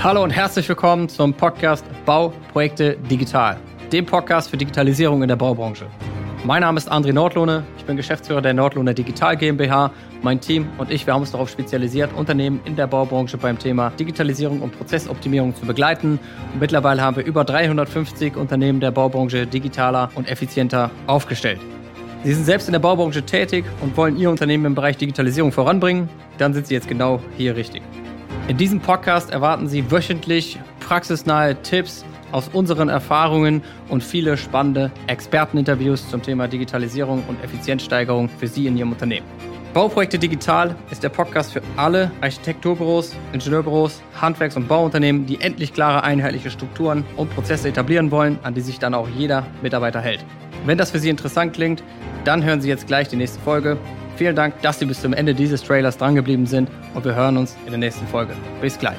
Hallo und herzlich willkommen zum Podcast Bauprojekte Digital, dem Podcast für Digitalisierung in der Baubranche. Mein Name ist André Nordlohne, ich bin Geschäftsführer der Nordlohne Digital GmbH. Mein Team und ich, wir haben uns darauf spezialisiert, Unternehmen in der Baubranche beim Thema Digitalisierung und Prozessoptimierung zu begleiten. Und mittlerweile haben wir über 350 Unternehmen der Baubranche digitaler und effizienter aufgestellt. Sie sind selbst in der Baubranche tätig und wollen Ihr Unternehmen im Bereich Digitalisierung voranbringen, dann sind Sie jetzt genau hier richtig. In diesem Podcast erwarten Sie wöchentlich praxisnahe Tipps aus unseren Erfahrungen und viele spannende Experteninterviews zum Thema Digitalisierung und Effizienzsteigerung für Sie in Ihrem Unternehmen. Bauprojekte Digital ist der Podcast für alle Architekturbüros, Ingenieurbüros, Handwerks- und Bauunternehmen, die endlich klare, einheitliche Strukturen und Prozesse etablieren wollen, an die sich dann auch jeder Mitarbeiter hält. Wenn das für Sie interessant klingt, dann hören Sie jetzt gleich die nächste Folge. Vielen Dank, dass Sie bis zum Ende dieses Trailers drangeblieben sind und wir hören uns in der nächsten Folge. Bis gleich.